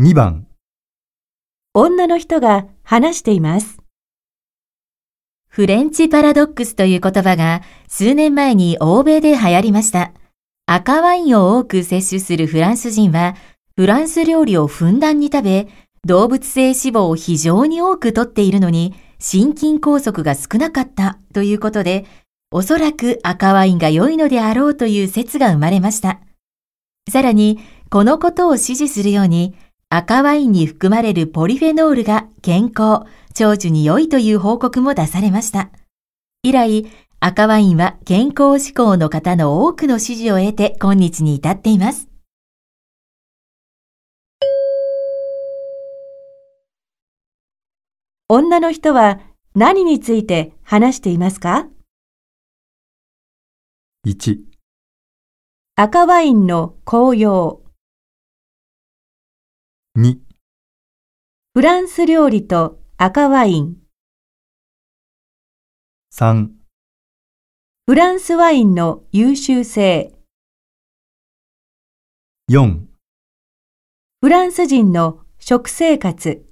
2番女の人が話しています。フレンチパラドックスという言葉が数年前に欧米で流行りました。赤ワインを多く摂取するフランス人は、フランス料理をふんだんに食べ、動物性脂肪を非常に多く摂っているのに、心筋梗塞が少なかったということで、おそらく赤ワインが良いのであろうという説が生まれました。さらに、このことを支持するように、赤ワインに含まれるポリフェノールが健康、長寿に良いという報告も出されました。以来、赤ワインは健康志向の方の多くの支持を得て今日に至っています。女の人は何について話していますか？1赤ワインの紅葉、2フランス料理と赤ワイン、3フランスワインの優秀性、4フランス人の食生活。